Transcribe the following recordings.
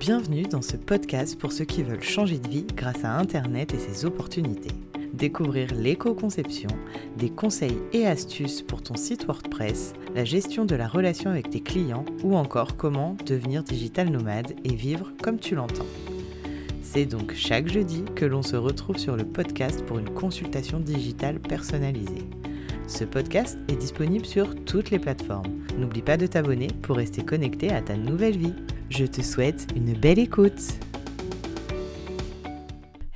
Bienvenue dans ce podcast pour ceux qui veulent changer de vie grâce à Internet et ses opportunités. Découvrir l'éco-conception, des conseils et astuces pour ton site WordPress, la gestion de la relation avec tes clients ou encore comment devenir digital nomade et vivre comme tu l'entends. C'est donc chaque jeudi que l'on se retrouve sur le podcast pour une consultation digitale personnalisée. Ce podcast est disponible sur toutes les plateformes. N'oublie pas de t'abonner pour rester connecté à ta nouvelle vie. Je te souhaite une belle écoute.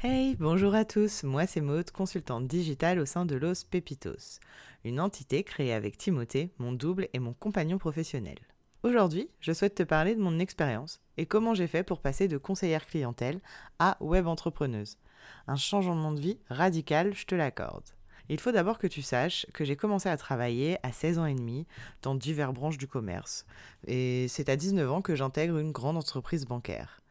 Hey, bonjour à tous, moi c'est Maude, consultante digitale au sein de Los Pepitos, une entité créée avec Timothée, mon double et mon compagnon professionnel. Aujourd'hui, je souhaite te parler de mon expérience et comment j'ai fait pour passer de conseillère clientèle à web entrepreneuse. Un changement de vie radical, je te l'accorde. Il faut d'abord que tu saches que j'ai commencé à travailler à 16 ans et demi dans diverses branches du commerce. Et c'est à 19 ans que j'intègre une grande entreprise bancaire.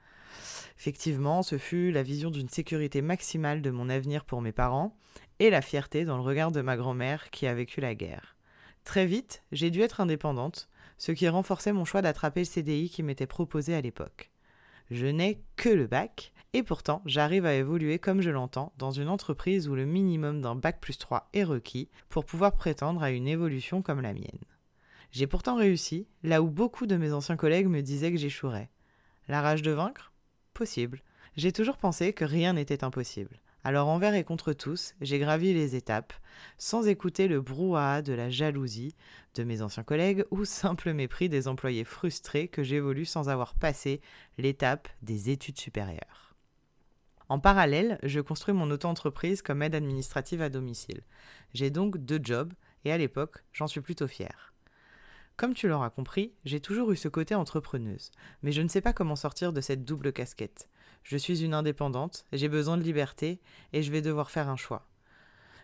Effectivement, ce fut la vision d'une sécurité maximale de mon avenir pour mes parents et la fierté dans le regard de ma grand-mère qui a vécu la guerre. Très vite, j'ai dû être indépendante, ce qui renforçait mon choix d'attraper le CDI qui m'était proposé à l'époque. Je n'ai que le bac, et pourtant j'arrive à évoluer comme je l'entends dans une entreprise où le minimum d'un bac plus 3 est requis pour pouvoir prétendre à une évolution comme la mienne. J'ai pourtant réussi, là où beaucoup de mes anciens collègues me disaient que j'échouerais. La rage de vaincre? Possible. J'ai toujours pensé que rien n'était impossible. Alors envers et contre tous, j'ai gravi les étapes, sans écouter le brouhaha de la jalousie de mes anciens collègues ou simple mépris des employés frustrés que j'évolue sans avoir passé l'étape des études supérieures. En parallèle, je construis mon auto-entreprise comme aide administrative à domicile. J'ai donc deux jobs et à l'époque, j'en suis plutôt fière. Comme tu l'auras compris, j'ai toujours eu ce côté entrepreneuse, mais je ne sais pas comment sortir de cette double casquette. Je suis une indépendante, j'ai besoin de liberté et je vais devoir faire un choix.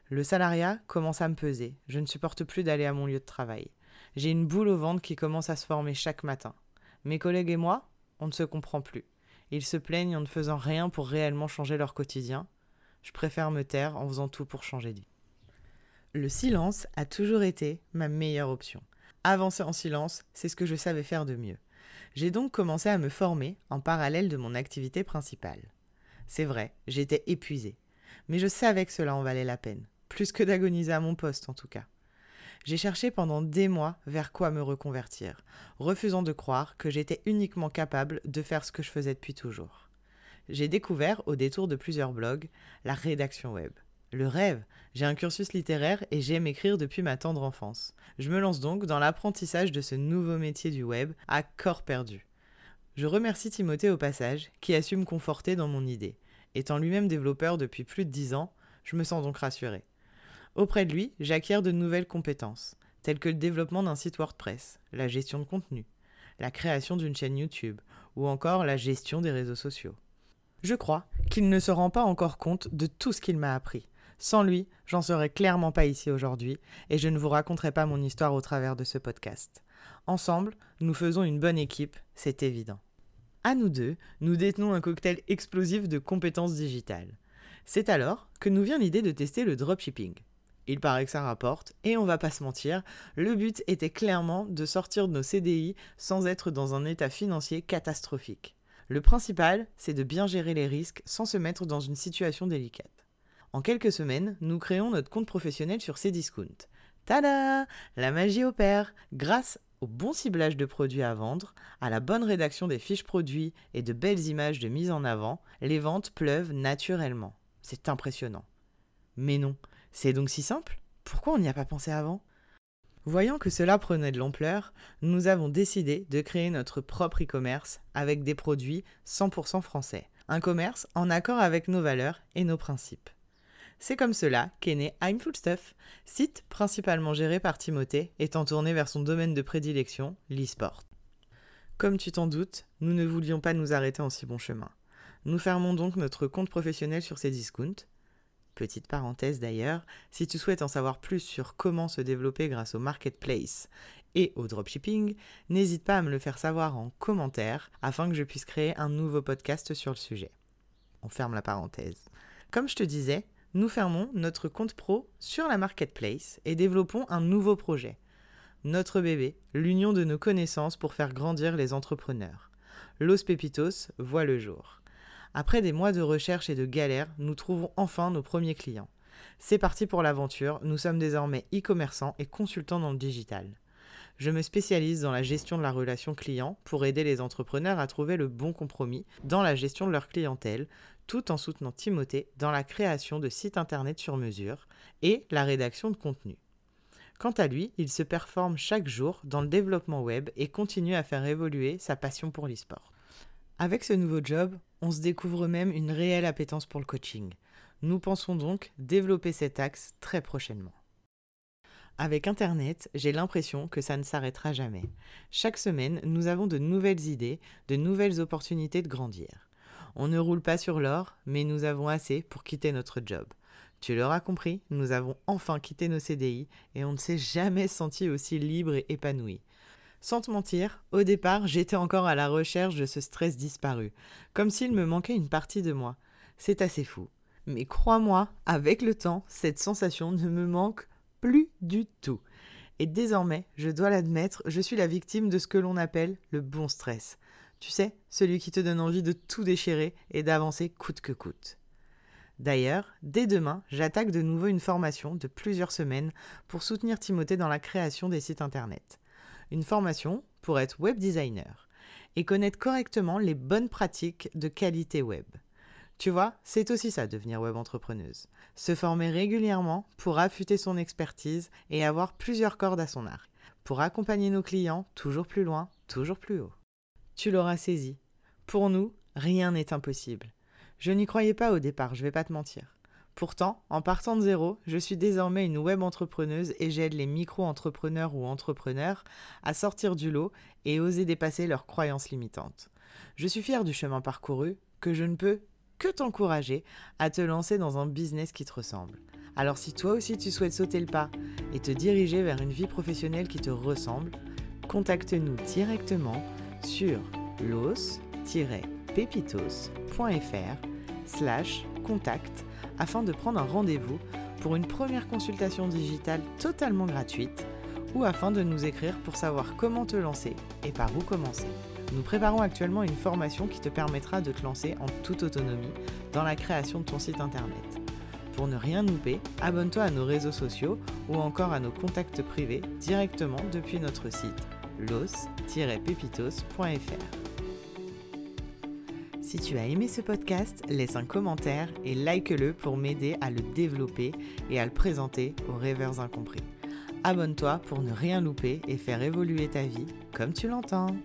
Le salariat commence à me peser, je ne supporte plus d'aller à mon lieu de travail. J'ai une boule au ventre qui commence à se former chaque matin. Mes collègues et moi, on ne se comprend plus. Ils se plaignent en ne faisant rien pour réellement changer leur quotidien. Je préfère me taire en faisant tout pour changer de vie. Le silence a toujours été ma meilleure option. Avancer en silence, c'est ce que je savais faire de mieux. J'ai donc commencé à me former en parallèle de mon activité principale. C'est vrai, j'étais épuisée, mais je savais que cela en valait la peine, plus que d'agoniser à mon poste en tout cas. J'ai cherché pendant des mois vers quoi me reconvertir, refusant de croire que j'étais uniquement capable de faire ce que je faisais depuis toujours. J'ai découvert, au détour de plusieurs blogs, la rédaction web. Le rêve. J'ai un cursus littéraire et j'aime écrire depuis ma tendre enfance. Je me lance donc dans l'apprentissage de ce nouveau métier du web à corps perdu. Je remercie Timothée au passage, qui a su me conforter dans mon idée. Étant lui-même développeur depuis plus de dix ans, je me sens donc rassuré. Auprès de lui, j'acquiers de nouvelles compétences, telles que le développement d'un site WordPress, la gestion de contenu, la création d'une chaîne YouTube, ou encore la gestion des réseaux sociaux. Je crois qu'il ne se rend pas encore compte de tout ce qu'il m'a appris, sans lui, j'en serais clairement pas ici aujourd'hui et je ne vous raconterai pas mon histoire au travers de ce podcast. Ensemble, nous faisons une bonne équipe, c'est évident. À nous deux, nous détenons un cocktail explosif de compétences digitales. C'est alors que nous vient l'idée de tester le dropshipping. Il paraît que ça rapporte, et on va pas se mentir, le but était clairement de sortir de nos CDI sans être dans un état financier catastrophique. Le principal, c'est de bien gérer les risques sans se mettre dans une situation délicate. En quelques semaines, nous créons notre compte professionnel sur Cdiscount. Tada La magie opère Grâce au bon ciblage de produits à vendre, à la bonne rédaction des fiches produits et de belles images de mise en avant, les ventes pleuvent naturellement. C'est impressionnant. Mais non, c'est donc si simple Pourquoi on n'y a pas pensé avant? Voyant que cela prenait de l'ampleur, nous avons décidé de créer notre propre e-commerce avec des produits 100% français. Un commerce en accord avec nos valeurs et nos principes. C'est comme cela qu'est né I'm Full Stuff, site principalement géré par Timothée, étant tourné vers son domaine de prédilection, l'e-sport. Comme tu t'en doutes, nous ne voulions pas nous arrêter en si bon chemin. Nous fermons donc notre compte professionnel sur Cdiscount. Petite parenthèse d'ailleurs, si tu souhaites en savoir plus sur comment se développer grâce au marketplace et au dropshipping, n'hésite pas à me le faire savoir en commentaire afin que je puisse créer un nouveau podcast sur le sujet. On ferme la parenthèse. Comme je te disais, nous fermons notre compte pro sur la marketplace et développons un nouveau projet. Notre bébé, l'union de nos connaissances pour faire grandir les entrepreneurs. Los Pepitos voit le jour. Après des mois de recherche et de galère, nous trouvons enfin nos premiers clients. C'est parti pour l'aventure, nous sommes désormais e-commerçants et consultants dans le digital. Je me spécialise dans la gestion de la relation client pour aider les entrepreneurs à trouver le bon compromis dans la gestion de leur clientèle, tout en soutenant Timothée dans la création de sites internet sur mesure et la rédaction de contenu. Quant à lui, il se performe chaque jour dans le développement web et continue à faire évoluer sa passion pour l'e-sport. Avec ce nouveau job, on se découvre même une réelle appétence pour le coaching. Nous pensons donc développer cet axe très prochainement. Avec Internet, j'ai l'impression que ça ne s'arrêtera jamais. Chaque semaine, nous avons de nouvelles idées, de nouvelles opportunités de grandir. On ne roule pas sur l'or, mais nous avons assez pour quitter notre job. Tu l'auras compris, nous avons enfin quitté nos CDI et on ne s'est jamais senti aussi libre et épanoui. Sans te mentir, au départ, j'étais encore à la recherche de ce stress disparu, comme s'il me manquait une partie de moi. C'est assez fou. Mais crois-moi, avec le temps, cette sensation ne me manque plus du tout. Et désormais, je dois l'admettre, je suis la victime de ce que l'on appelle le bon stress. Tu sais, celui qui te donne envie de tout déchirer et d'avancer coûte que coûte. D'ailleurs, dès demain, j'attaque de nouveau une formation de plusieurs semaines pour soutenir Timothée dans la création des sites internet. Une formation pour être web designer et connaître correctement les bonnes pratiques de qualité web. Tu vois, c'est aussi ça devenir web entrepreneuse. Se former régulièrement pour affûter son expertise et avoir plusieurs cordes à son arc. Pour accompagner nos clients toujours plus loin, toujours plus haut. Tu l'auras saisi. Pour nous, rien n'est impossible. Je n'y croyais pas au départ, je vais pas te mentir. Pourtant, en partant de zéro, je suis désormais une web entrepreneuse et j'aide les micro-entrepreneurs ou entrepreneurs à sortir du lot et oser dépasser leurs croyances limitantes. Je suis fière du chemin parcouru que je ne peux que t'encourager à te lancer dans un business qui te ressemble. Alors si toi aussi tu souhaites sauter le pas et te diriger vers une vie professionnelle qui te ressemble, contacte-nous directement sur los-pepitos.fr slash contact afin de prendre un rendez-vous pour une première consultation digitale totalement gratuite ou afin de nous écrire pour savoir comment te lancer et par où commencer. Nous préparons actuellement une formation qui te permettra de te lancer en toute autonomie dans la création de ton site internet. Pour ne rien louper, abonne-toi à nos réseaux sociaux ou encore à nos contacts privés directement depuis notre site los-pepitos.fr. Si tu as aimé ce podcast, laisse un commentaire et like-le pour m'aider à le développer et à le présenter aux rêveurs incompris. Abonne-toi pour ne rien louper et faire évoluer ta vie comme tu l'entends.